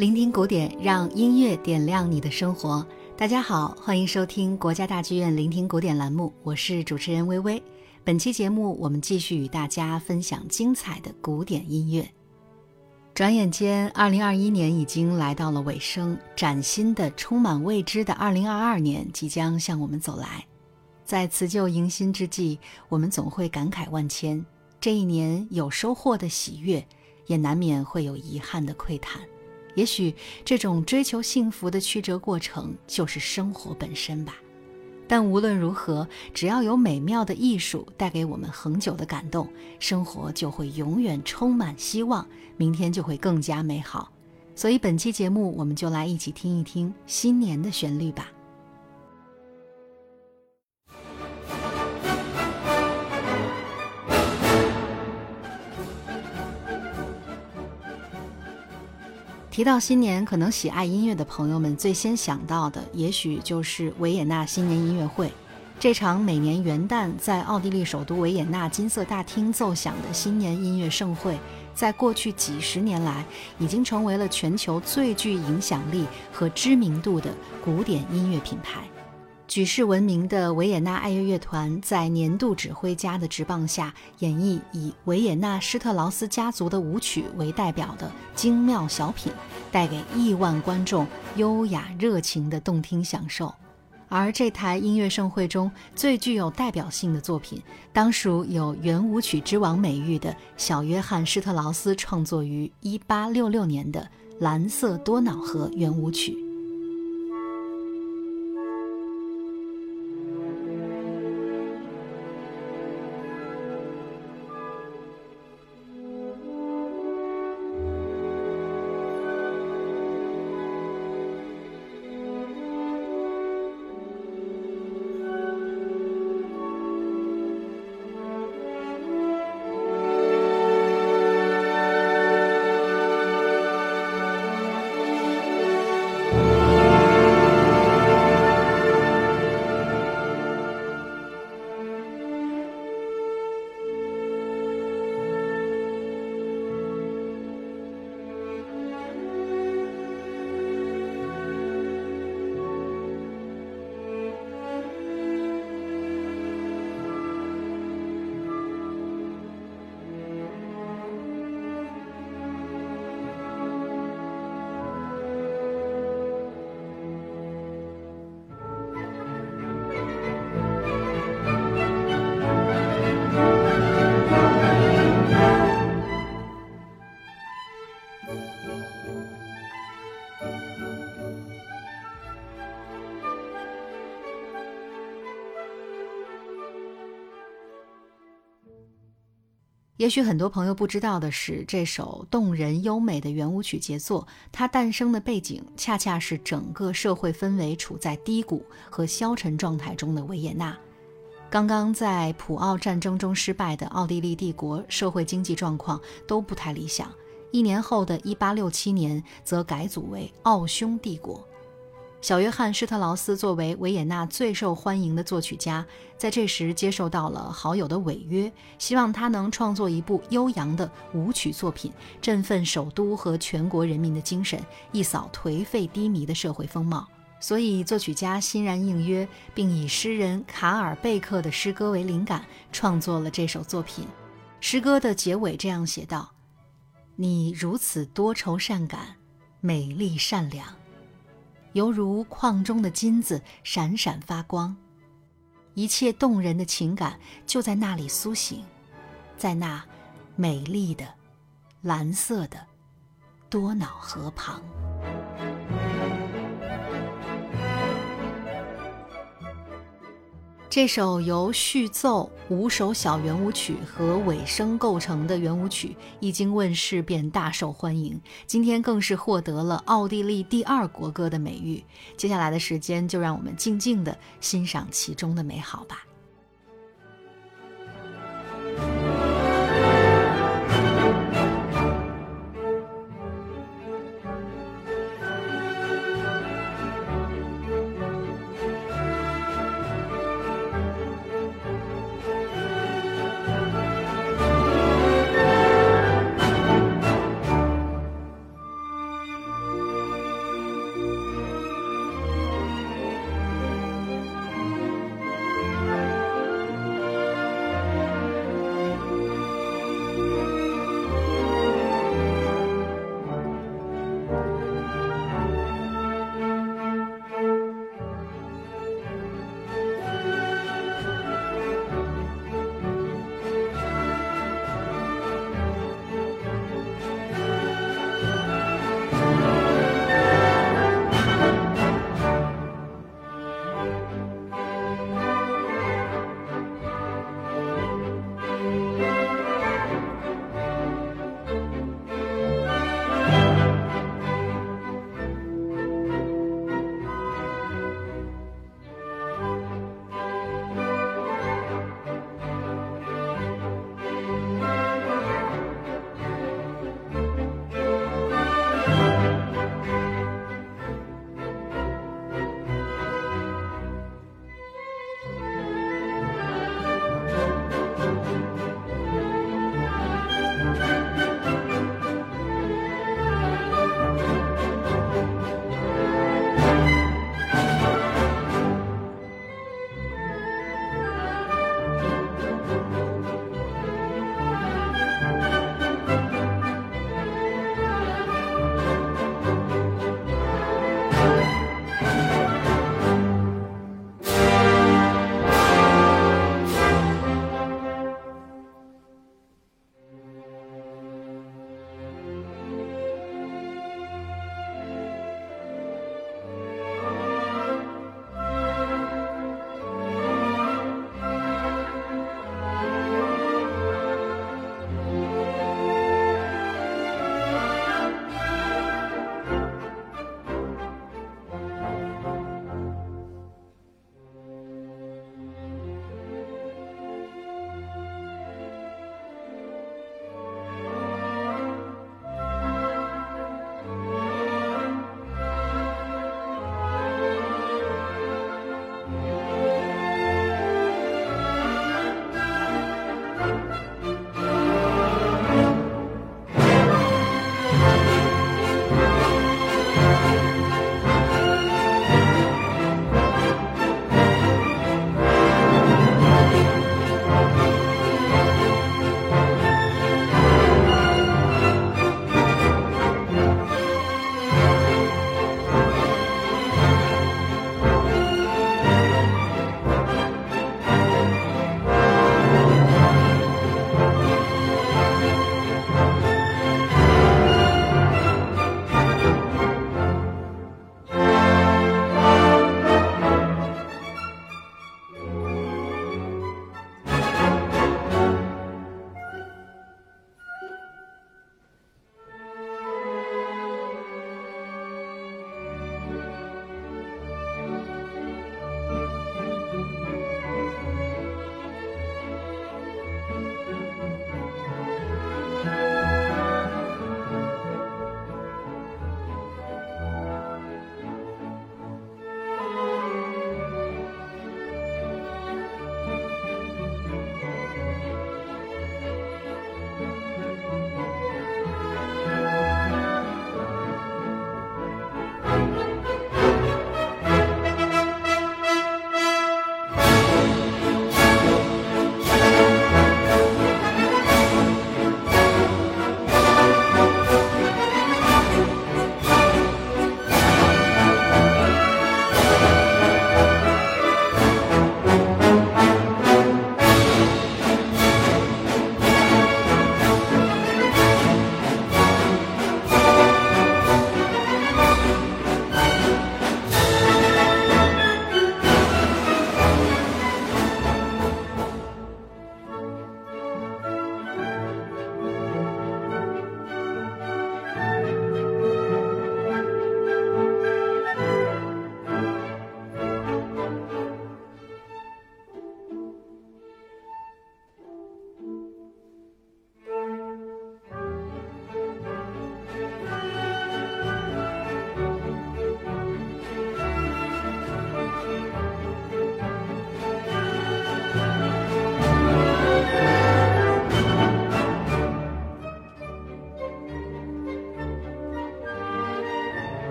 聆听古典，让音乐点亮你的生活。大家好，欢迎收听国家大剧院聆听古典栏目，我是主持人微微。本期节目，我们继续与大家分享精彩的古典音乐。转眼间，二零二一年已经来到了尾声，崭新的、充满未知的二零二二年即将向我们走来。在辞旧迎新之际，我们总会感慨万千。这一年有收获的喜悦，也难免会有遗憾的喟叹。也许这种追求幸福的曲折过程，就是生活本身吧。但无论如何，只要有美妙的艺术带给我们恒久的感动，生活就会永远充满希望，明天就会更加美好。所以本期节目，我们就来一起听一听新年的旋律吧。提到新年，可能喜爱音乐的朋友们最先想到的，也许就是维也纳新年音乐会。这场每年元旦在奥地利首都维也纳金色大厅奏响的新年音乐盛会，在过去几十年来，已经成为了全球最具影响力和知名度的古典音乐品牌。举世闻名的维也纳爱乐乐团在年度指挥家的执棒下，演绎以维也纳施特劳斯家族的舞曲为代表的精妙小品，带给亿万观众优雅热情的动听享受。而这台音乐盛会中最具有代表性的作品，当属有“圆舞曲之王”美誉的小约翰施特劳斯创作于1866年的《蓝色多瑙河圆舞曲》。也许很多朋友不知道的是，这首动人优美的圆舞曲杰作，它诞生的背景恰恰是整个社会氛围处在低谷和消沉状态中的维也纳。刚刚在普奥战争中失败的奥地利帝国，社会经济状况都不太理想。一年后的一八六七年，则改组为奥匈帝国。小约翰施特劳斯作为维也纳最受欢迎的作曲家，在这时接受到了好友的违约，希望他能创作一部悠扬的舞曲作品，振奋首都和全国人民的精神，一扫颓废低迷的社会风貌。所以，作曲家欣然应约，并以诗人卡尔贝克的诗歌为灵感，创作了这首作品。诗歌的结尾这样写道：“你如此多愁善感，美丽善良。”犹如矿中的金子闪闪发光，一切动人的情感就在那里苏醒，在那美丽的蓝色的多瑙河旁。这首由序奏、五首小圆舞曲和尾声构成的圆舞曲，一经问世便大受欢迎。今天更是获得了奥地利第二国歌的美誉。接下来的时间，就让我们静静的欣赏其中的美好吧。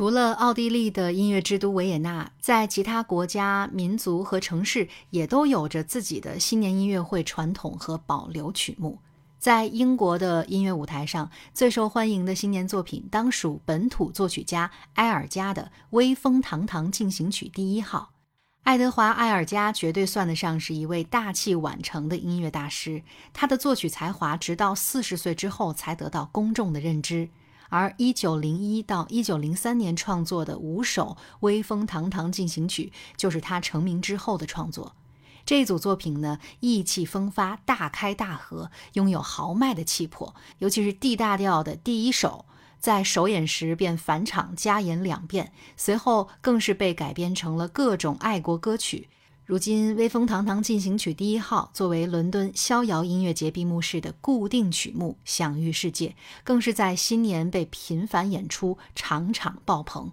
除了奥地利的音乐之都维也纳，在其他国家、民族和城市也都有着自己的新年音乐会传统和保留曲目。在英国的音乐舞台上，最受欢迎的新年作品当属本土作曲家埃尔加的《威风堂堂进行曲第一号》。爱德华·埃尔加绝对算得上是一位大器晚成的音乐大师，他的作曲才华直到四十岁之后才得到公众的认知。而一九零一到一九零三年创作的五首《威风堂堂进行曲》，就是他成名之后的创作。这组作品呢，意气风发，大开大合，拥有豪迈的气魄。尤其是 D 大调的第一首，在首演时便返场加演两遍，随后更是被改编成了各种爱国歌曲。如今，《威风堂堂进行曲第一号》作为伦敦逍遥音乐节闭幕式的固定曲目，享誉世界，更是在新年被频繁演出，场场爆棚。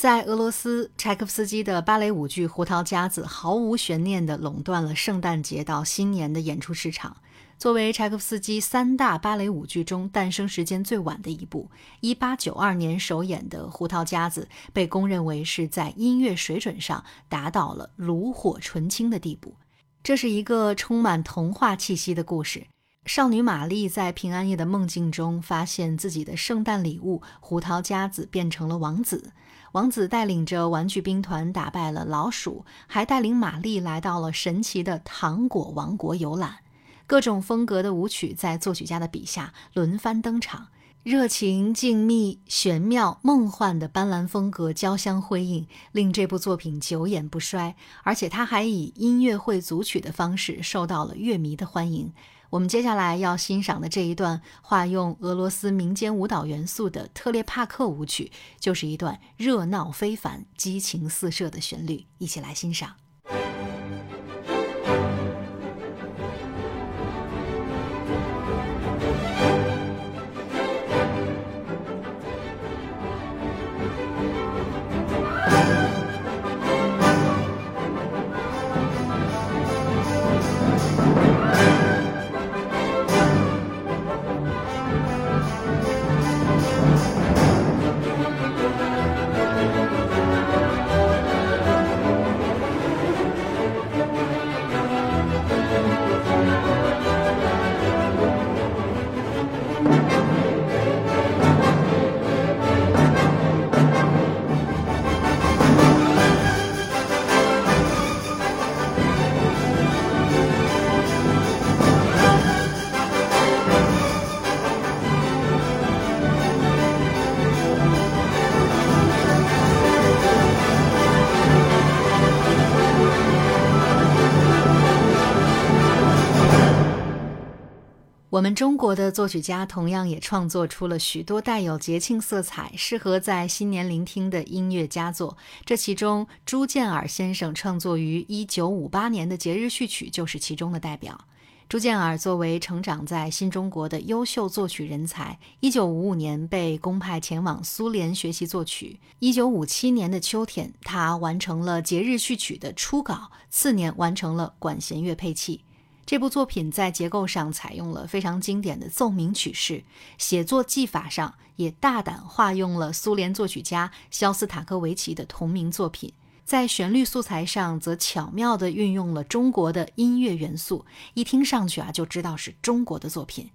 在俄罗斯，柴可夫斯基的芭蕾舞剧《胡桃夹子》毫无悬念地垄断了圣诞节到新年的演出市场。作为柴可夫斯基三大芭蕾舞剧中诞生时间最晚的一部，1892年首演的《胡桃夹子》被公认为是在音乐水准上达到了炉火纯青的地步。这是一个充满童话气息的故事。少女玛丽在平安夜的梦境中，发现自己的圣诞礼物胡桃夹子变成了王子。王子带领着玩具兵团打败了老鼠，还带领玛丽来到了神奇的糖果王国游览。各种风格的舞曲在作曲家的笔下轮番登场，热情、静谧、玄妙、梦幻的斑斓风格交相辉映，令这部作品久演不衰。而且，他还以音乐会组曲的方式受到了乐迷的欢迎。我们接下来要欣赏的这一段化用俄罗斯民间舞蹈元素的特列帕克舞曲，就是一段热闹非凡、激情四射的旋律，一起来欣赏。我们中国的作曲家同样也创作出了许多带有节庆色彩、适合在新年聆听的音乐佳作。这其中，朱建尔先生创作于1958年的节日序曲就是其中的代表。朱建尔作为成长在新中国的优秀作曲人才，1955年被公派前往苏联学习作曲。1957年的秋天，他完成了节日序曲的初稿，次年完成了管弦乐配器。这部作品在结构上采用了非常经典的奏鸣曲式，写作技法上也大胆化用了苏联作曲家肖斯塔科维奇的同名作品，在旋律素材上则巧妙地运用了中国的音乐元素，一听上去啊就知道是中国的作品。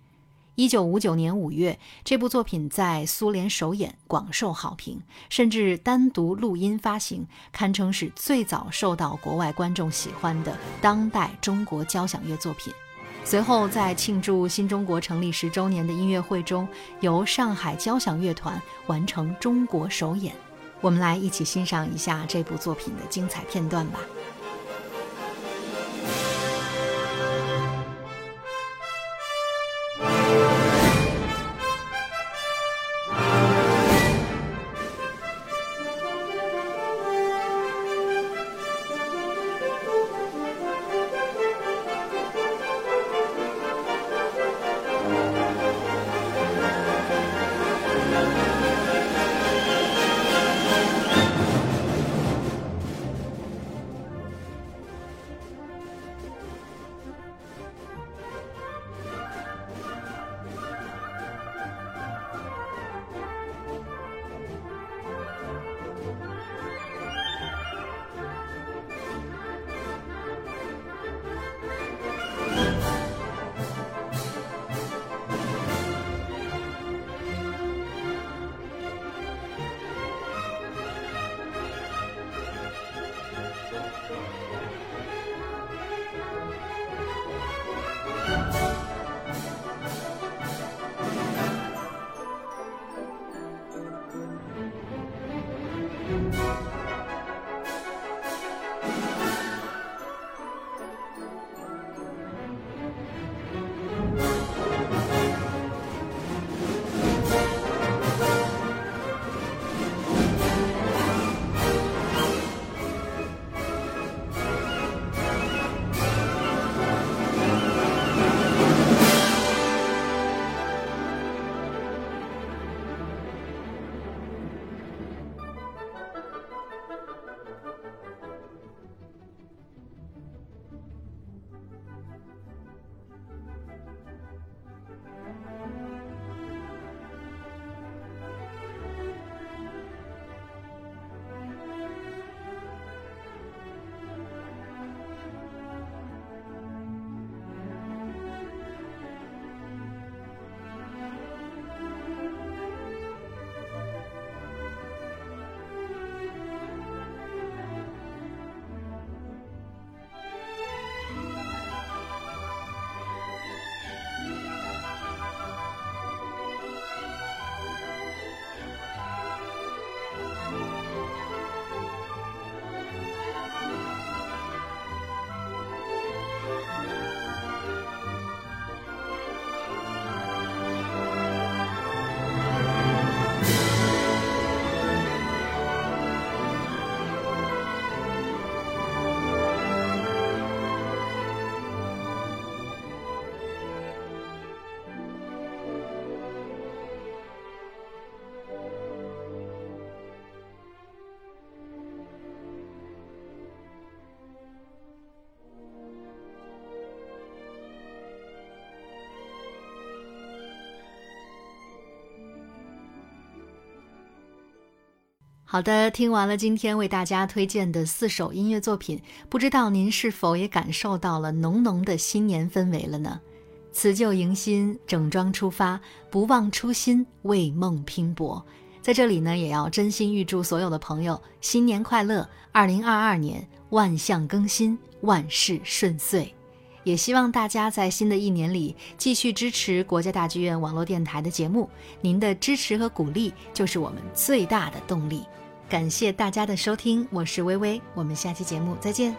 一九五九年五月，这部作品在苏联首演，广受好评，甚至单独录音发行，堪称是最早受到国外观众喜欢的当代中国交响乐作品。随后，在庆祝新中国成立十周年的音乐会中，由上海交响乐团完成中国首演。我们来一起欣赏一下这部作品的精彩片段吧。好的，听完了今天为大家推荐的四首音乐作品，不知道您是否也感受到了浓浓的新年氛围了呢？辞旧迎新，整装出发，不忘初心，为梦拼搏。在这里呢，也要真心预祝所有的朋友新年快乐，二零二二年万象更新，万事顺遂。也希望大家在新的一年里继续支持国家大剧院网络电台的节目，您的支持和鼓励就是我们最大的动力。感谢大家的收听，我是微微，我们下期节目再见。